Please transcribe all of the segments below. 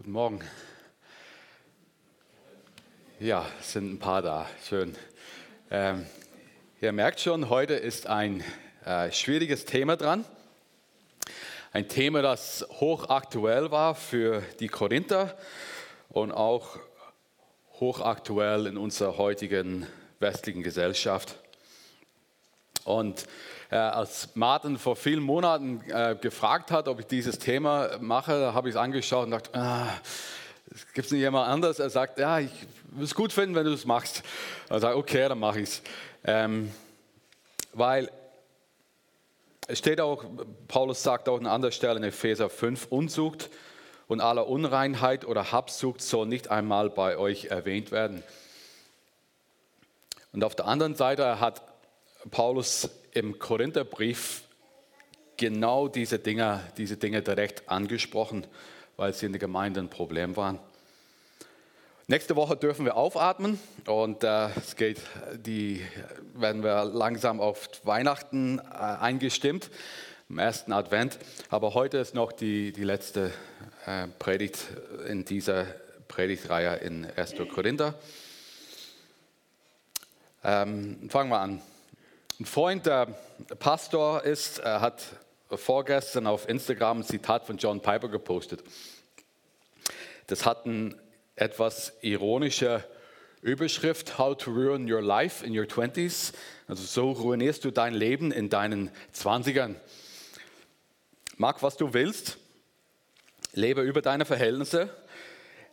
Guten Morgen. Ja, es sind ein paar da. Schön. Ähm, ihr merkt schon, heute ist ein äh, schwieriges Thema dran. Ein Thema, das hochaktuell war für die Korinther und auch hochaktuell in unserer heutigen westlichen Gesellschaft. Und äh, als Martin vor vielen Monaten äh, gefragt hat, ob ich dieses Thema mache, habe ich es angeschaut und dachte, ah, gibt es nicht jemand anders? Er sagt, ja, ich würde es gut finden, wenn du es machst. Er sagt, okay, dann mache ich es. Ähm, weil es steht auch, Paulus sagt auch an anderer Stelle in Epheser 5, Unzucht und aller Unreinheit oder Habsucht soll nicht einmal bei euch erwähnt werden. Und auf der anderen Seite hat Paulus im Korintherbrief genau diese Dinge, diese Dinge direkt angesprochen, weil sie in der Gemeinde ein Problem waren. Nächste Woche dürfen wir aufatmen und äh, es geht, die werden wir langsam auf Weihnachten äh, eingestimmt, im ersten Advent. Aber heute ist noch die, die letzte äh, Predigt in dieser Predigtreihe in 1. Korinther. Ähm, fangen wir an. Ein Freund, der Pastor ist, hat vorgestern auf Instagram ein Zitat von John Piper gepostet. Das hat eine etwas ironische Überschrift, How to Ruin Your Life in Your Twenties. Also so ruinierst du dein Leben in deinen Zwanzigern. Mach, was du willst, lebe über deine Verhältnisse,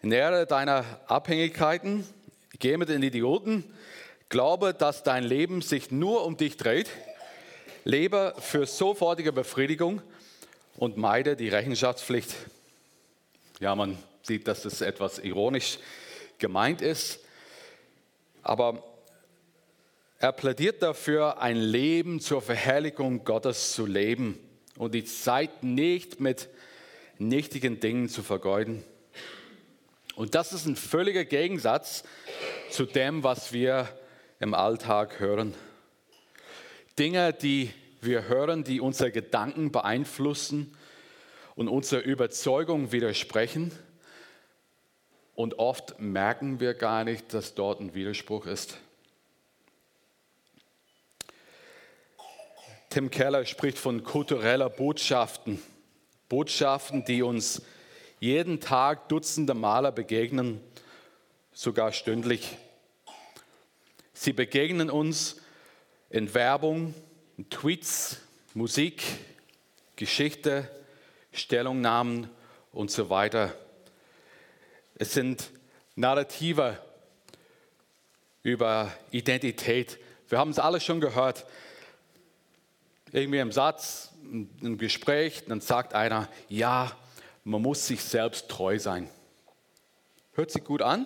nähere deine Abhängigkeiten, geh mit den Idioten, Glaube, dass dein Leben sich nur um dich dreht. Lebe für sofortige Befriedigung und meide die Rechenschaftspflicht. Ja, man sieht, dass das etwas ironisch gemeint ist. Aber er plädiert dafür, ein Leben zur Verherrlichung Gottes zu leben und die Zeit nicht mit nichtigen Dingen zu vergeuden. Und das ist ein völliger Gegensatz zu dem, was wir im Alltag hören. Dinge, die wir hören, die unsere Gedanken beeinflussen und unserer Überzeugung widersprechen. Und oft merken wir gar nicht, dass dort ein Widerspruch ist. Tim Keller spricht von kultureller Botschaften. Botschaften, die uns jeden Tag dutzende Male begegnen, sogar stündlich. Sie begegnen uns in Werbung, in Tweets, Musik, Geschichte, Stellungnahmen und so weiter. Es sind Narrative über Identität. Wir haben es alle schon gehört. Irgendwie im Satz, im Gespräch, dann sagt einer, ja, man muss sich selbst treu sein. Hört sich gut an?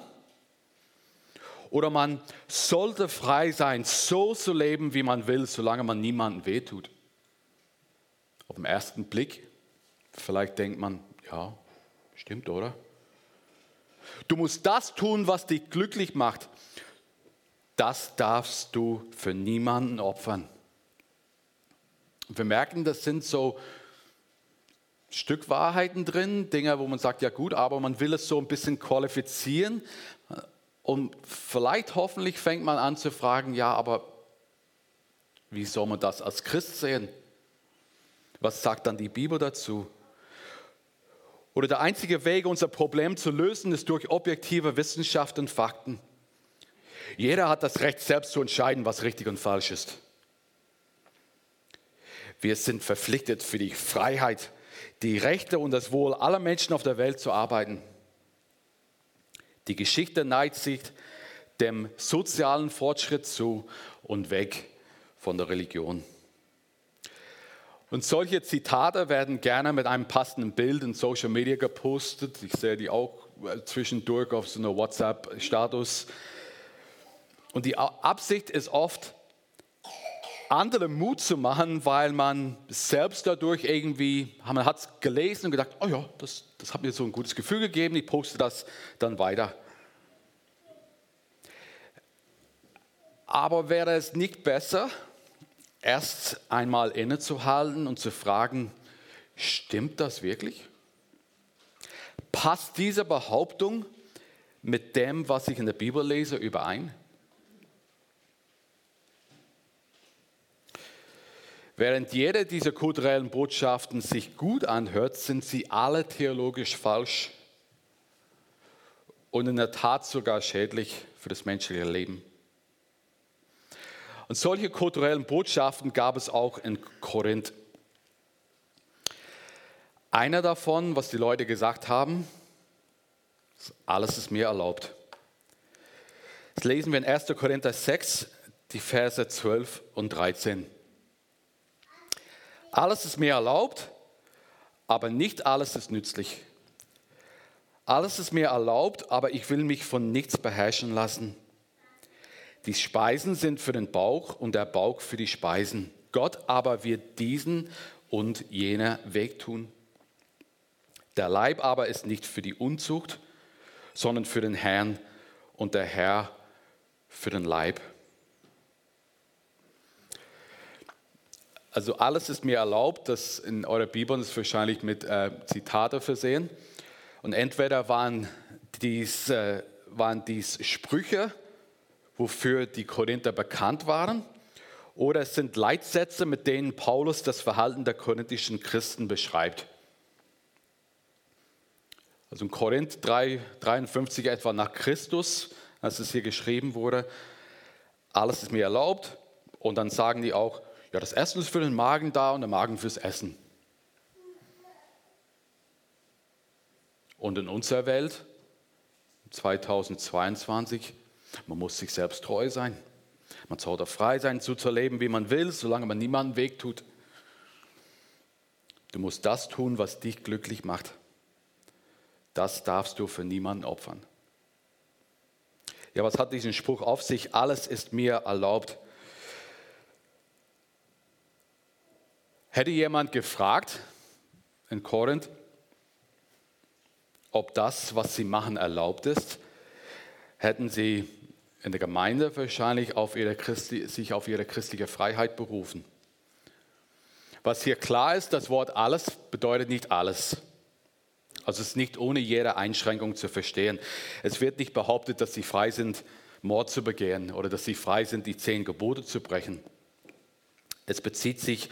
Oder man sollte frei sein, so zu leben, wie man will, solange man niemandem wehtut. Auf den ersten Blick, vielleicht denkt man, ja, stimmt, oder? Du musst das tun, was dich glücklich macht. Das darfst du für niemanden opfern. wir merken, das sind so Stückwahrheiten drin, Dinge, wo man sagt, ja gut, aber man will es so ein bisschen qualifizieren. Und vielleicht hoffentlich fängt man an zu fragen, ja, aber wie soll man das als Christ sehen? Was sagt dann die Bibel dazu? Oder der einzige Weg, unser Problem zu lösen, ist durch objektive Wissenschaft und Fakten. Jeder hat das Recht, selbst zu entscheiden, was richtig und falsch ist. Wir sind verpflichtet, für die Freiheit, die Rechte und das Wohl aller Menschen auf der Welt zu arbeiten. Die Geschichte neigt sich dem sozialen Fortschritt zu und weg von der Religion. Und solche Zitate werden gerne mit einem passenden Bild in Social Media gepostet. Ich sehe die auch äh, zwischendurch auf so einer WhatsApp-Status. Und die Absicht ist oft, andere Mut zu machen, weil man selbst dadurch irgendwie, man hat es gelesen und gedacht, oh ja, das, das hat mir so ein gutes Gefühl gegeben, ich poste das dann weiter. Aber wäre es nicht besser, erst einmal innezuhalten und zu fragen, stimmt das wirklich? Passt diese Behauptung mit dem, was ich in der Bibel lese, überein? Während jede dieser kulturellen Botschaften sich gut anhört, sind sie alle theologisch falsch und in der Tat sogar schädlich für das menschliche Leben. Und solche kulturellen Botschaften gab es auch in Korinth. Einer davon, was die Leute gesagt haben, alles ist mir erlaubt. Das lesen wir in 1. Korinther 6, die Verse 12 und 13. Alles ist mir erlaubt, aber nicht alles ist nützlich. Alles ist mir erlaubt, aber ich will mich von nichts beherrschen lassen. Die Speisen sind für den Bauch und der Bauch für die Speisen. Gott aber wird diesen und jener wegtun. Der Leib aber ist nicht für die Unzucht, sondern für den Herrn und der Herr für den Leib. Also alles ist mir erlaubt, das in eurer Bibel ist wahrscheinlich mit äh, Zitate versehen. Und entweder waren dies, äh, waren dies Sprüche, wofür die Korinther bekannt waren, oder es sind Leitsätze, mit denen Paulus das Verhalten der korinthischen Christen beschreibt. Also in Korinth 3, 53 etwa nach Christus, als es hier geschrieben wurde, alles ist mir erlaubt. Und dann sagen die auch, ja, das Essen ist für den Magen da und der Magen fürs Essen. Und in unserer Welt, 2022, man muss sich selbst treu sein. Man sollte frei sein, so zu leben, wie man will, solange man niemandem Weg tut. Du musst das tun, was dich glücklich macht. Das darfst du für niemanden opfern. Ja, was hat diesen Spruch auf sich? Alles ist mir erlaubt. Hätte jemand gefragt in Korinth, ob das, was sie machen, erlaubt ist, hätten sie in der Gemeinde wahrscheinlich auf Christi, sich auf ihre christliche Freiheit berufen. Was hier klar ist, das Wort alles bedeutet nicht alles. Also es ist nicht ohne jede Einschränkung zu verstehen. Es wird nicht behauptet, dass sie frei sind, Mord zu begehen oder dass sie frei sind, die zehn Gebote zu brechen. Es bezieht sich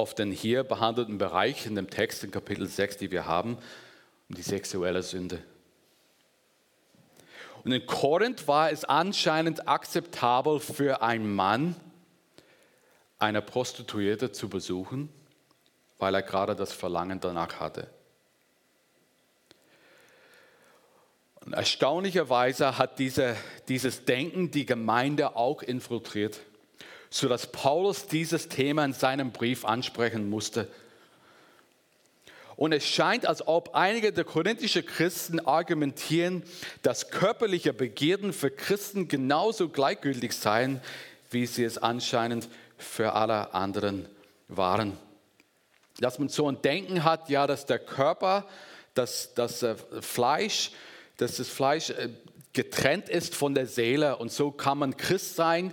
auf den hier behandelten Bereich in dem Text in Kapitel 6, die wir haben, um die sexuelle Sünde. Und in Korinth war es anscheinend akzeptabel für einen Mann, eine Prostituierte zu besuchen, weil er gerade das Verlangen danach hatte. Und erstaunlicherweise hat diese, dieses Denken die Gemeinde auch infiltriert sodass Paulus dieses Thema in seinem Brief ansprechen musste. Und es scheint, als ob einige der korinthischen Christen argumentieren, dass körperliche Begierden für Christen genauso gleichgültig seien, wie sie es anscheinend für alle anderen waren. Dass man so ein Denken hat, ja, dass der Körper, dass das äh, Fleisch, dass das Fleisch äh, getrennt ist von der Seele und so kann man Christ sein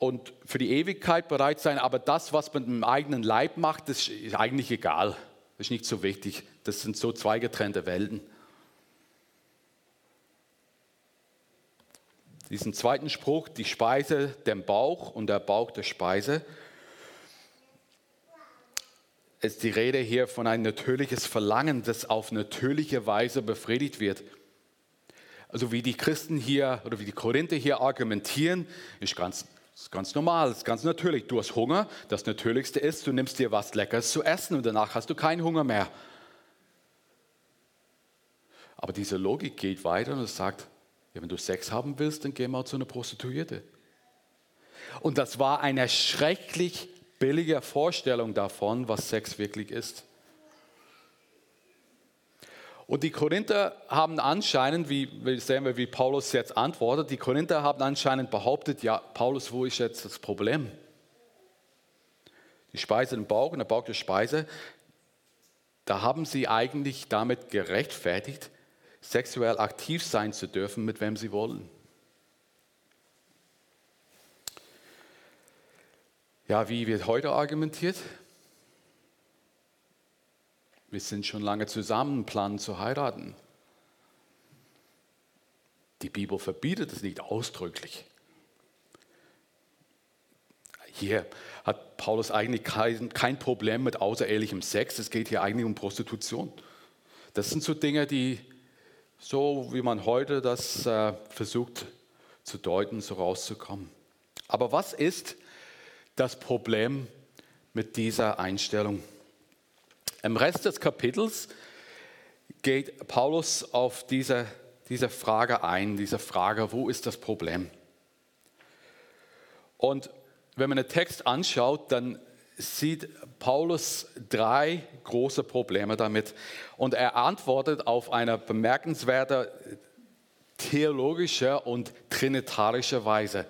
und für die Ewigkeit bereit sein, aber das, was man im eigenen Leib macht, das ist eigentlich egal. Das ist nicht so wichtig. Das sind so zwei getrennte Welten. Diesen zweiten Spruch, die Speise dem Bauch und der Bauch der Speise, ist die Rede hier von ein natürliches Verlangen, das auf natürliche Weise befriedigt wird. Also wie die Christen hier oder wie die Korinther hier argumentieren, ist ganz das ist ganz normal, das ist ganz natürlich. Du hast Hunger, das Natürlichste ist, du nimmst dir was Leckeres zu essen und danach hast du keinen Hunger mehr. Aber diese Logik geht weiter und es sagt, ja, wenn du Sex haben willst, dann geh mal zu einer Prostituierte. Und das war eine schrecklich billige Vorstellung davon, was Sex wirklich ist. Und die Korinther haben anscheinend, wie sehen wir, wie Paulus jetzt antwortet, die Korinther haben anscheinend behauptet, ja, Paulus, wo ist jetzt das Problem? Die Speise im Bauch und der Bauch der Speise, da haben sie eigentlich damit gerechtfertigt, sexuell aktiv sein zu dürfen, mit wem sie wollen. Ja, wie wird heute argumentiert? Wir sind schon lange zusammen, planen zu heiraten. Die Bibel verbietet es nicht ausdrücklich. Hier hat Paulus eigentlich kein, kein Problem mit außerehelichem Sex. Es geht hier eigentlich um Prostitution. Das sind so Dinge, die so wie man heute das äh, versucht zu deuten, so rauszukommen. Aber was ist das Problem mit dieser Einstellung? Im Rest des Kapitels geht Paulus auf diese, diese Frage ein, diese Frage, wo ist das Problem? Und wenn man den Text anschaut, dann sieht Paulus drei große Probleme damit. Und er antwortet auf eine bemerkenswerte theologische und trinitarische Weise.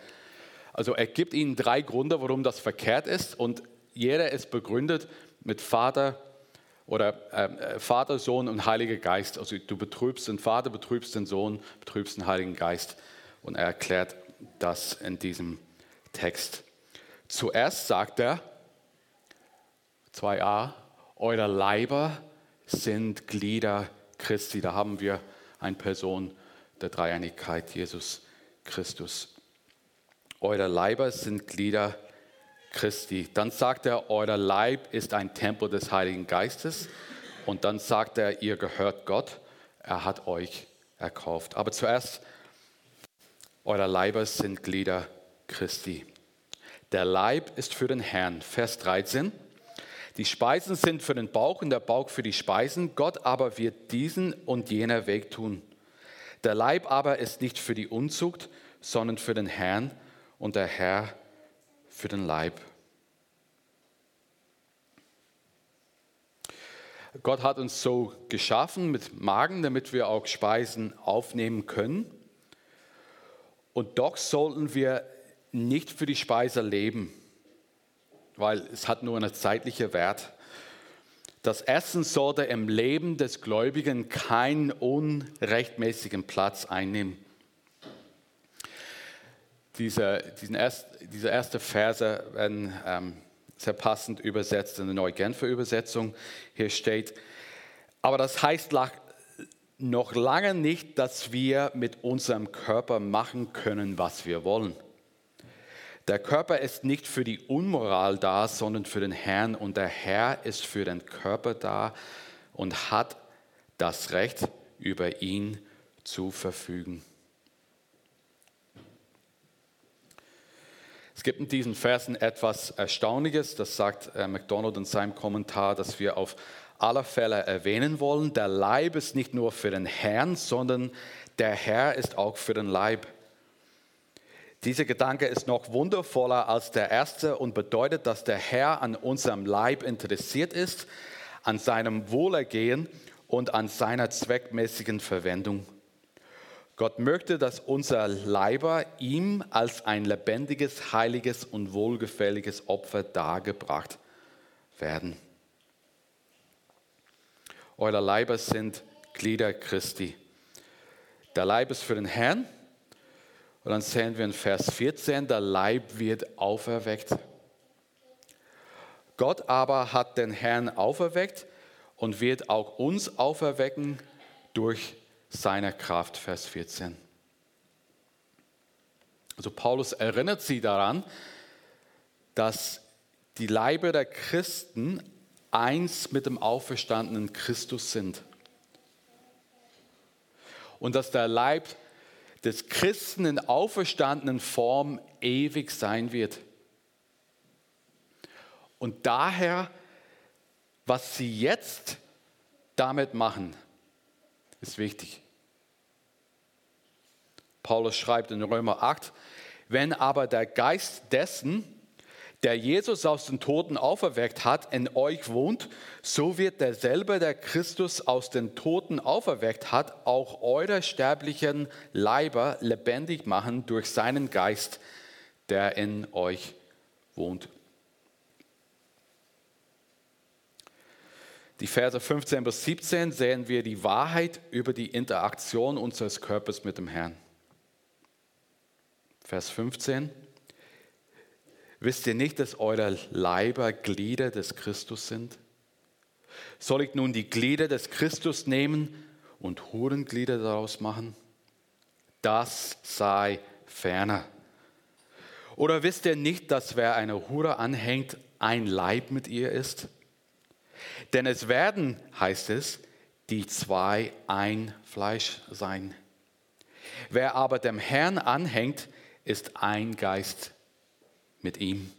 Also er gibt ihnen drei Gründe, warum das verkehrt ist und jeder ist begründet mit Vater oder äh, Vater, Sohn und Heiliger Geist. Also du betrübst den Vater, betrübst den Sohn, betrübst den Heiligen Geist. Und er erklärt das in diesem Text. Zuerst sagt er, 2a, eure Leiber sind Glieder Christi. Da haben wir eine Person der Dreieinigkeit, Jesus Christus. Eure Leiber sind Glieder Christi. Dann sagt er, euer Leib ist ein Tempel des Heiligen Geistes. Und dann sagt er, ihr gehört Gott. Er hat euch erkauft. Aber zuerst, euer Leiber sind Glieder Christi. Der Leib ist für den Herrn. Vers 13. Die Speisen sind für den Bauch und der Bauch für die Speisen. Gott aber wird diesen und jener Weg tun. Der Leib aber ist nicht für die Unzucht, sondern für den Herrn und der Herr für den Leib. Gott hat uns so geschaffen mit Magen, damit wir auch Speisen aufnehmen können. Und doch sollten wir nicht für die Speise leben, weil es hat nur einen zeitlichen Wert. Das Essen sollte im Leben des Gläubigen keinen unrechtmäßigen Platz einnehmen. Diese, diesen erst, diese erste Verse werden ähm, sehr passend übersetzt in der Neugenfer Übersetzung. Hier steht, aber das heißt noch lange nicht, dass wir mit unserem Körper machen können, was wir wollen. Der Körper ist nicht für die Unmoral da, sondern für den Herrn und der Herr ist für den Körper da und hat das Recht, über ihn zu verfügen. Es gibt in diesen Versen etwas Erstaunliches, das sagt äh, MacDonald in seinem Kommentar, dass wir auf alle Fälle erwähnen wollen. Der Leib ist nicht nur für den Herrn, sondern der Herr ist auch für den Leib. Dieser Gedanke ist noch wundervoller als der erste und bedeutet, dass der Herr an unserem Leib interessiert ist, an seinem Wohlergehen und an seiner zweckmäßigen Verwendung. Gott möchte, dass unser Leiber ihm als ein lebendiges, heiliges und wohlgefälliges Opfer dargebracht werden. Euer Leiber sind Glieder Christi. Der Leib ist für den Herrn und dann sehen wir in Vers 14, der Leib wird auferweckt. Gott aber hat den Herrn auferweckt und wird auch uns auferwecken durch seine Kraft. Vers 14. Also Paulus erinnert sie daran, dass die Leibe der Christen eins mit dem auferstandenen Christus sind. Und dass der Leib des Christen in auferstandenen Form ewig sein wird. Und daher, was sie jetzt damit machen, ist wichtig. Paulus schreibt in Römer 8, wenn aber der Geist dessen, der Jesus aus den Toten auferweckt hat, in euch wohnt, so wird derselbe, der Christus aus den Toten auferweckt hat, auch eure sterblichen Leiber lebendig machen durch seinen Geist, der in euch wohnt. Die Verse 15 bis 17 sehen wir die Wahrheit über die Interaktion unseres Körpers mit dem Herrn. Vers 15. Wisst ihr nicht, dass eure Leiber Glieder des Christus sind? Soll ich nun die Glieder des Christus nehmen und Hurenglieder daraus machen? Das sei ferner. Oder wisst ihr nicht, dass wer eine Hure anhängt, ein Leib mit ihr ist? Denn es werden, heißt es, die zwei ein Fleisch sein. Wer aber dem Herrn anhängt, ist ein Geist mit ihm.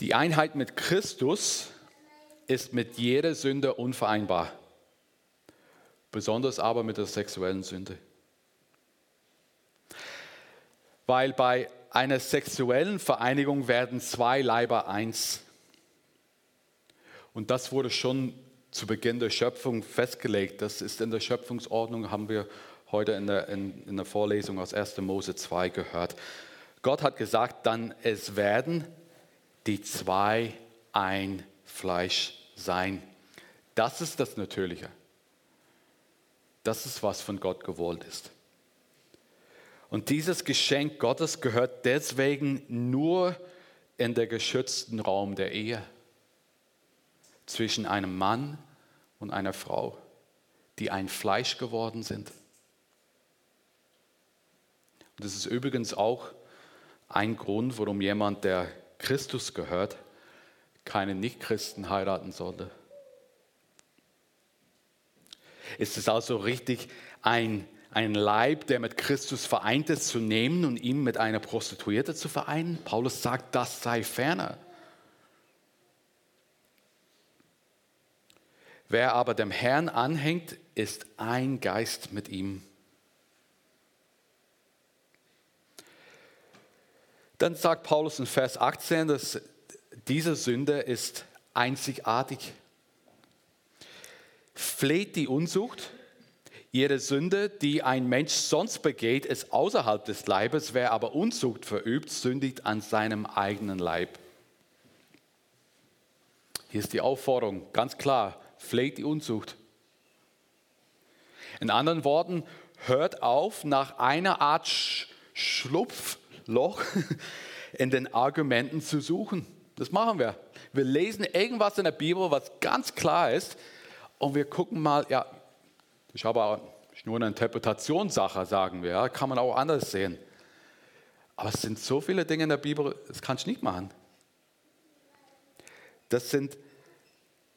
Die Einheit mit Christus ist mit jeder Sünde unvereinbar, besonders aber mit der sexuellen Sünde. Weil bei einer sexuellen Vereinigung werden zwei Leiber eins. Und das wurde schon zu Beginn der Schöpfung festgelegt. Das ist in der Schöpfungsordnung, haben wir heute in der, in, in der Vorlesung aus 1. Mose 2 gehört. Gott hat gesagt, dann es werden die zwei ein Fleisch sein. Das ist das Natürliche. Das ist, was von Gott gewollt ist. Und dieses Geschenk Gottes gehört deswegen nur in der geschützten Raum der Ehe zwischen einem Mann und einer Frau, die ein Fleisch geworden sind. Und das ist übrigens auch ein Grund, warum jemand, der Christus gehört, keine Nichtchristen heiraten sollte. Ist es also richtig, ein, ein Leib, der mit Christus vereint ist, zu nehmen und ihn mit einer Prostituierte zu vereinen? Paulus sagt, das sei ferner. Wer aber dem Herrn anhängt, ist ein Geist mit ihm. Dann sagt Paulus in Vers 18, dass diese Sünde ist einzigartig. Fleht die Unzucht, ihre Sünde, die ein Mensch sonst begeht, ist außerhalb des Leibes. Wer aber Unzucht verübt, sündigt an seinem eigenen Leib. Hier ist die Aufforderung, ganz klar, fleht die Unzucht. In anderen Worten, hört auf, nach einer Art Schlupf Loch in den Argumenten zu suchen. Das machen wir. Wir lesen irgendwas in der Bibel, was ganz klar ist, und wir gucken mal, ja, das ist aber nur eine Interpretationssache, sagen wir, ja, kann man auch anders sehen. Aber es sind so viele Dinge in der Bibel, das kannst du nicht machen. Das sind,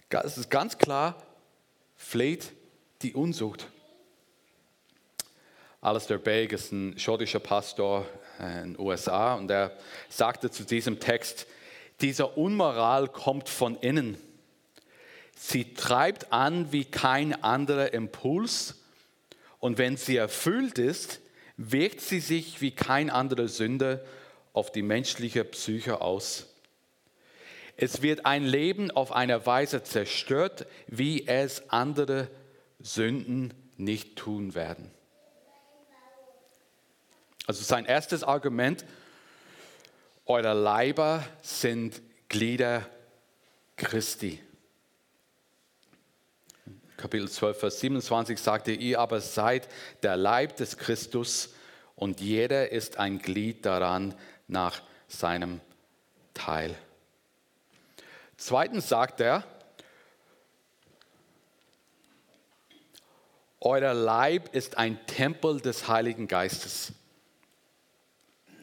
es ist ganz klar, fleht die Unsucht. Alistair Begg ist ein schottischer Pastor in den USA und er sagte zu diesem Text, dieser Unmoral kommt von innen. Sie treibt an wie kein anderer Impuls und wenn sie erfüllt ist, wirkt sie sich wie kein anderer Sünde auf die menschliche Psyche aus. Es wird ein Leben auf eine Weise zerstört, wie es andere Sünden nicht tun werden. Also sein erstes Argument, eure Leiber sind Glieder Christi. Kapitel 12, Vers 27 sagte, ihr aber seid der Leib des Christus und jeder ist ein Glied daran nach seinem Teil. Zweitens sagt er, euer Leib ist ein Tempel des Heiligen Geistes.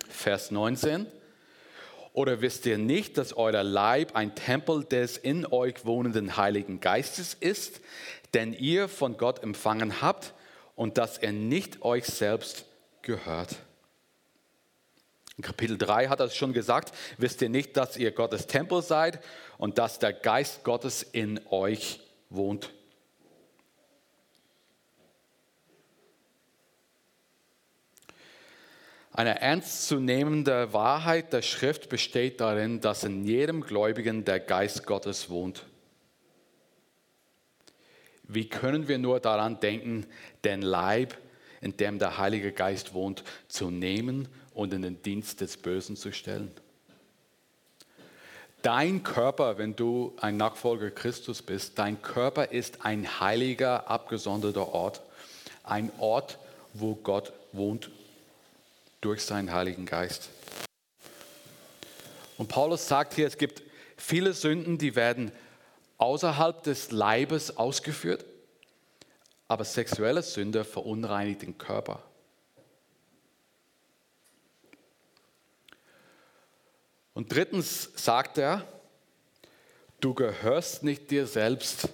Vers 19. Oder wisst ihr nicht, dass euer Leib ein Tempel des in euch wohnenden Heiligen Geistes ist, den ihr von Gott empfangen habt und dass er nicht euch selbst gehört? In Kapitel 3 hat er es schon gesagt, wisst ihr nicht, dass ihr Gottes Tempel seid und dass der Geist Gottes in euch wohnt? Eine ernstzunehmende Wahrheit der Schrift besteht darin, dass in jedem Gläubigen der Geist Gottes wohnt. Wie können wir nur daran denken, den Leib, in dem der Heilige Geist wohnt, zu nehmen und in den Dienst des Bösen zu stellen? Dein Körper, wenn du ein Nachfolger Christus bist, dein Körper ist ein heiliger, abgesonderter Ort. Ein Ort, wo Gott wohnt durch seinen Heiligen Geist. Und Paulus sagt hier, es gibt viele Sünden, die werden außerhalb des Leibes ausgeführt, aber sexuelle Sünde verunreinigt den Körper. Und drittens sagt er, du gehörst nicht dir selbst,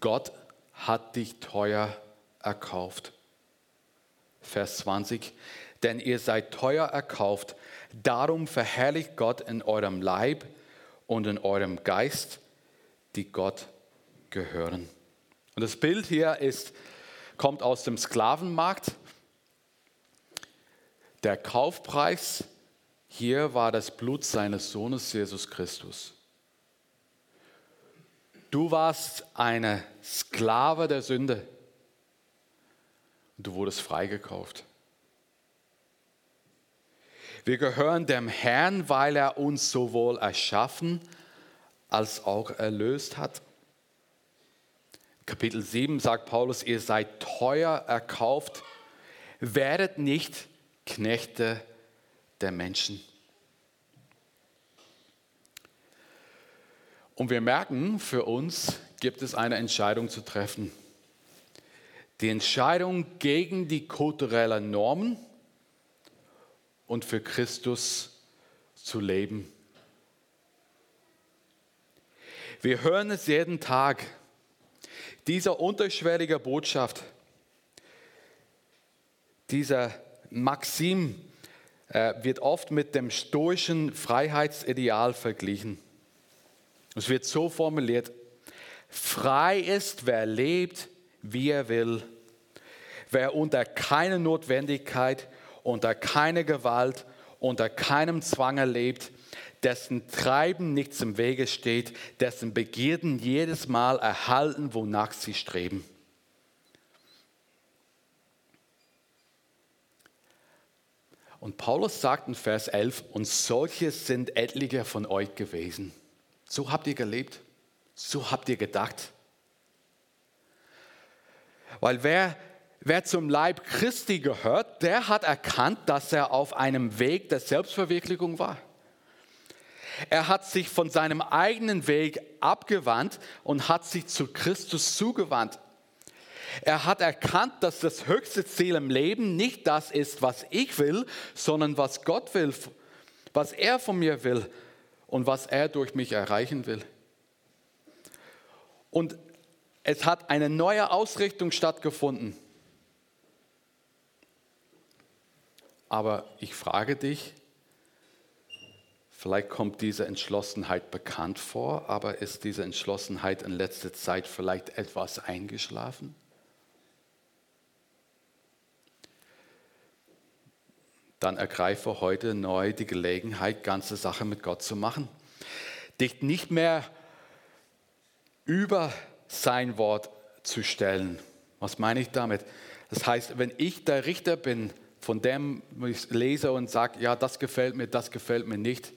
Gott hat dich teuer erkauft. Vers 20, denn ihr seid teuer erkauft, darum verherrlicht Gott in eurem Leib und in eurem Geist, die Gott gehören. Und das Bild hier ist, kommt aus dem Sklavenmarkt. Der Kaufpreis hier war das Blut seines Sohnes Jesus Christus. Du warst eine Sklave der Sünde und du wurdest freigekauft. Wir gehören dem Herrn, weil er uns sowohl erschaffen als auch erlöst hat. Kapitel 7 sagt Paulus, ihr seid teuer erkauft, werdet nicht Knechte der Menschen. Und wir merken, für uns gibt es eine Entscheidung zu treffen. Die Entscheidung gegen die kulturellen Normen und für Christus zu leben. Wir hören es jeden Tag, dieser unterschwellige Botschaft, dieser Maxim äh, wird oft mit dem stoischen Freiheitsideal verglichen. Es wird so formuliert, frei ist, wer lebt, wie er will, wer unter keiner Notwendigkeit, unter keiner Gewalt, unter keinem Zwang lebt, dessen Treiben nichts im Wege steht, dessen Begierden jedes Mal erhalten, wonach sie streben. Und Paulus sagt in Vers 11, und solche sind etliche von euch gewesen. So habt ihr gelebt, so habt ihr gedacht. Weil wer, wer zum Leib Christi gehört, der hat erkannt, dass er auf einem Weg der Selbstverwirklichung war. Er hat sich von seinem eigenen Weg abgewandt und hat sich zu Christus zugewandt. Er hat erkannt, dass das höchste Ziel im Leben nicht das ist, was ich will, sondern was Gott will, was er von mir will und was er durch mich erreichen will. Und es hat eine neue Ausrichtung stattgefunden. Aber ich frage dich, vielleicht kommt diese Entschlossenheit bekannt vor, aber ist diese Entschlossenheit in letzter Zeit vielleicht etwas eingeschlafen? dann ergreife heute neu die Gelegenheit, ganze Sache mit Gott zu machen. Dich nicht mehr über sein Wort zu stellen. Was meine ich damit? Das heißt, wenn ich der Richter bin, von dem ich lese und sage, ja, das gefällt mir, das gefällt mir nicht,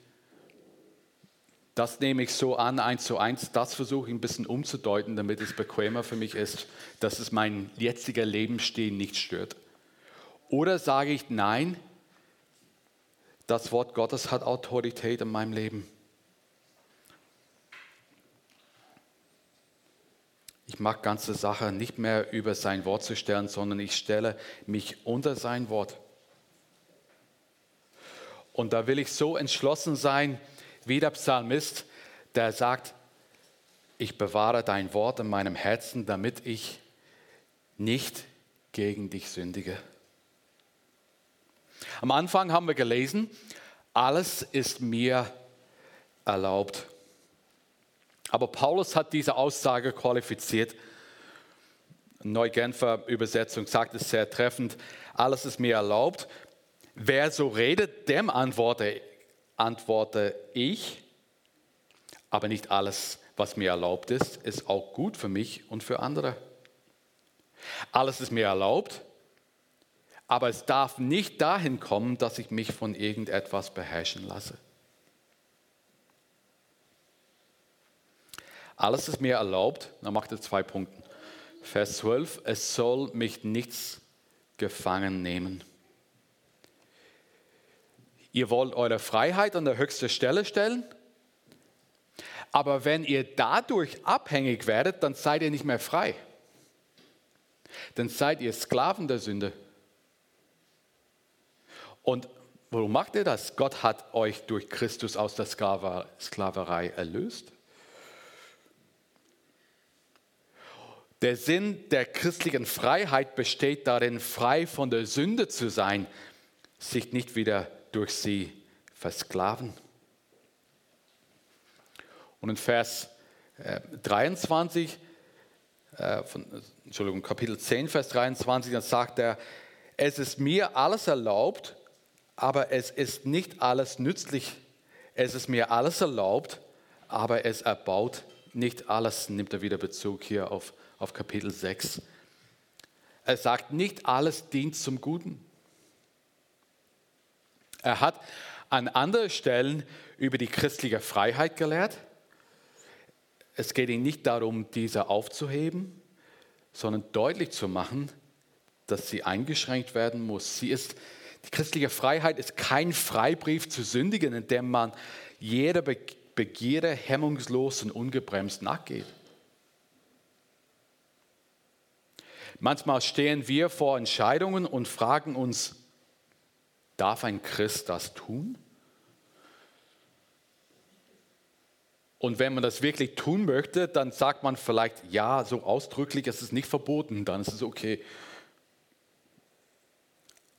das nehme ich so an, eins zu eins, das versuche ich ein bisschen umzudeuten, damit es bequemer für mich ist, dass es mein jetziger Lebensstil nicht stört. Oder sage ich, nein, das Wort Gottes hat Autorität in meinem Leben. Ich mag ganze Sache nicht mehr über sein Wort zu stellen, sondern ich stelle mich unter sein Wort. Und da will ich so entschlossen sein, wie der Psalmist, der sagt, ich bewahre dein Wort in meinem Herzen, damit ich nicht gegen dich sündige. Am Anfang haben wir gelesen, alles ist mir erlaubt. Aber Paulus hat diese Aussage qualifiziert. Neugenfer Übersetzung sagt es sehr treffend, alles ist mir erlaubt. Wer so redet, dem antworte, antworte ich, aber nicht alles, was mir erlaubt ist, ist auch gut für mich und für andere. Alles ist mir erlaubt, aber es darf nicht dahin kommen, dass ich mich von irgendetwas beherrschen lasse. Alles ist mir erlaubt, dann macht er zwei Punkte. Vers 12, es soll mich nichts gefangen nehmen. Ihr wollt eure Freiheit an der höchste Stelle stellen? Aber wenn ihr dadurch abhängig werdet, dann seid ihr nicht mehr frei. Dann seid ihr Sklaven der Sünde. Und warum macht ihr das? Gott hat euch durch Christus aus der Sklaverei erlöst. Der Sinn der christlichen Freiheit besteht darin, frei von der Sünde zu sein, sich nicht wieder durch sie versklaven. Und in Vers 23, äh, von, Entschuldigung, Kapitel 10, Vers 23, dann sagt er, es ist mir alles erlaubt, aber es ist nicht alles nützlich. Es ist mir alles erlaubt, aber es erbaut nicht alles, nimmt er wieder Bezug hier auf, auf Kapitel 6. Er sagt, nicht alles dient zum Guten. Er hat an anderen Stellen über die christliche Freiheit gelehrt. Es geht ihm nicht darum, diese aufzuheben, sondern deutlich zu machen, dass sie eingeschränkt werden muss. Sie ist, die christliche Freiheit ist kein Freibrief zu sündigen, in dem man jeder Begierde hemmungslos und ungebremst nachgeht. Manchmal stehen wir vor Entscheidungen und fragen uns, darf ein Christ das tun? Und wenn man das wirklich tun möchte, dann sagt man vielleicht, ja, so ausdrücklich, es ist nicht verboten, dann ist es okay.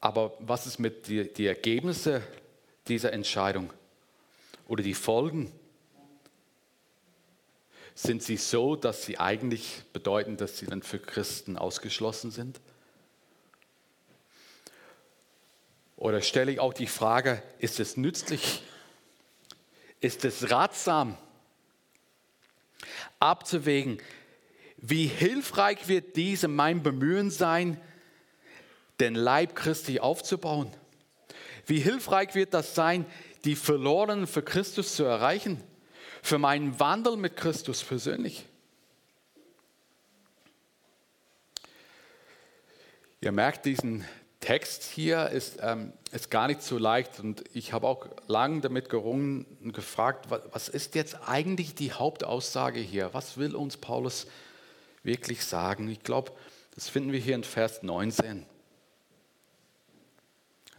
Aber was ist mit den die Ergebnissen dieser Entscheidung oder die Folgen? Sind sie so, dass sie eigentlich bedeuten, dass sie dann für Christen ausgeschlossen sind? Oder stelle ich auch die Frage, ist es nützlich? Ist es ratsam? abzuwägen, wie hilfreich wird diese mein Bemühen sein, den Leib Christi aufzubauen? Wie hilfreich wird das sein, die Verlorenen für Christus zu erreichen, für meinen Wandel mit Christus persönlich? Ihr merkt diesen Text hier ist, ähm, ist gar nicht so leicht und ich habe auch lange damit gerungen und gefragt, was ist jetzt eigentlich die Hauptaussage hier? Was will uns Paulus wirklich sagen? Ich glaube, das finden wir hier in Vers 19.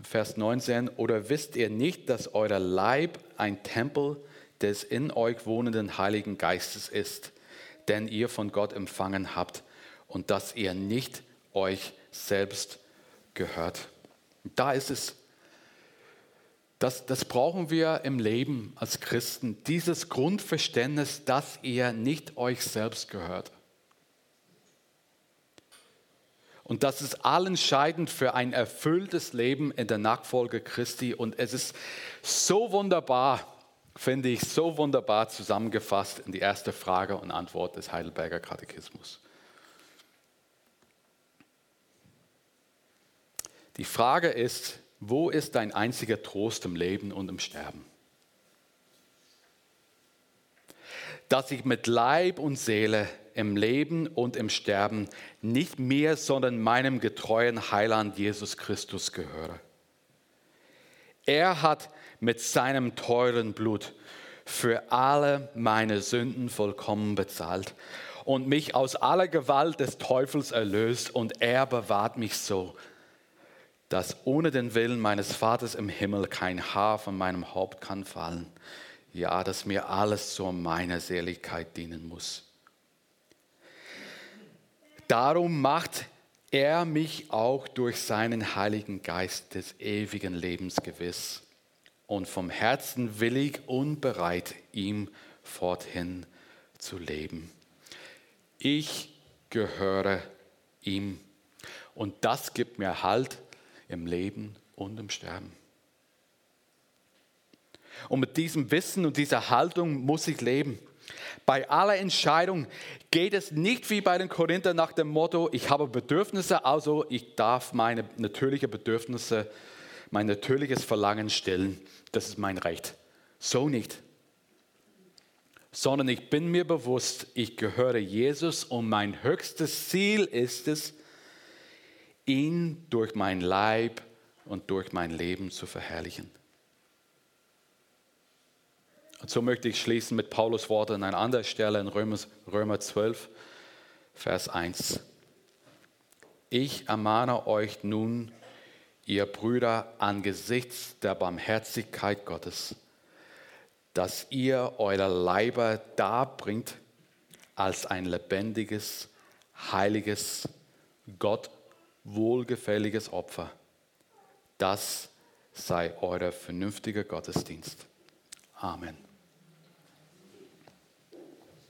Vers 19, oder wisst ihr nicht, dass euer Leib ein Tempel des in euch wohnenden Heiligen Geistes ist, den ihr von Gott empfangen habt und dass ihr nicht euch selbst gehört. Da ist es. Das, das brauchen wir im Leben als Christen, dieses Grundverständnis, dass ihr nicht euch selbst gehört. Und das ist allentscheidend für ein erfülltes Leben in der Nachfolge Christi. Und es ist so wunderbar, finde ich, so wunderbar zusammengefasst in die erste Frage und Antwort des Heidelberger Katechismus. Die Frage ist, wo ist dein einziger Trost im Leben und im Sterben? Dass ich mit Leib und Seele im Leben und im Sterben nicht mir, sondern meinem getreuen Heiland Jesus Christus gehöre. Er hat mit seinem teuren Blut für alle meine Sünden vollkommen bezahlt und mich aus aller Gewalt des Teufels erlöst und er bewahrt mich so, dass ohne den Willen meines Vaters im Himmel kein Haar von meinem Haupt kann fallen. Ja, dass mir alles zu meiner Seligkeit dienen muss. Darum macht er mich auch durch seinen Heiligen Geist des ewigen Lebens gewiss und vom Herzen willig und bereit, ihm forthin zu leben. Ich gehöre ihm und das gibt mir Halt im Leben und im Sterben. Und mit diesem Wissen und dieser Haltung muss ich leben. Bei aller Entscheidung geht es nicht wie bei den Korinthern nach dem Motto, ich habe Bedürfnisse, also ich darf meine natürlichen Bedürfnisse, mein natürliches Verlangen stillen. Das ist mein Recht. So nicht. Sondern ich bin mir bewusst, ich gehöre Jesus und mein höchstes Ziel ist es, ihn durch mein Leib und durch mein Leben zu verherrlichen. Und so möchte ich schließen mit Paulus Worten an einer anderen Stelle in Römer, Römer 12, Vers 1. Ich ermahne euch nun, ihr Brüder, angesichts der Barmherzigkeit Gottes, dass ihr euer Leiber darbringt als ein lebendiges, heiliges, Gott wohlgefälliges Opfer. Das sei euer vernünftiger Gottesdienst. Amen.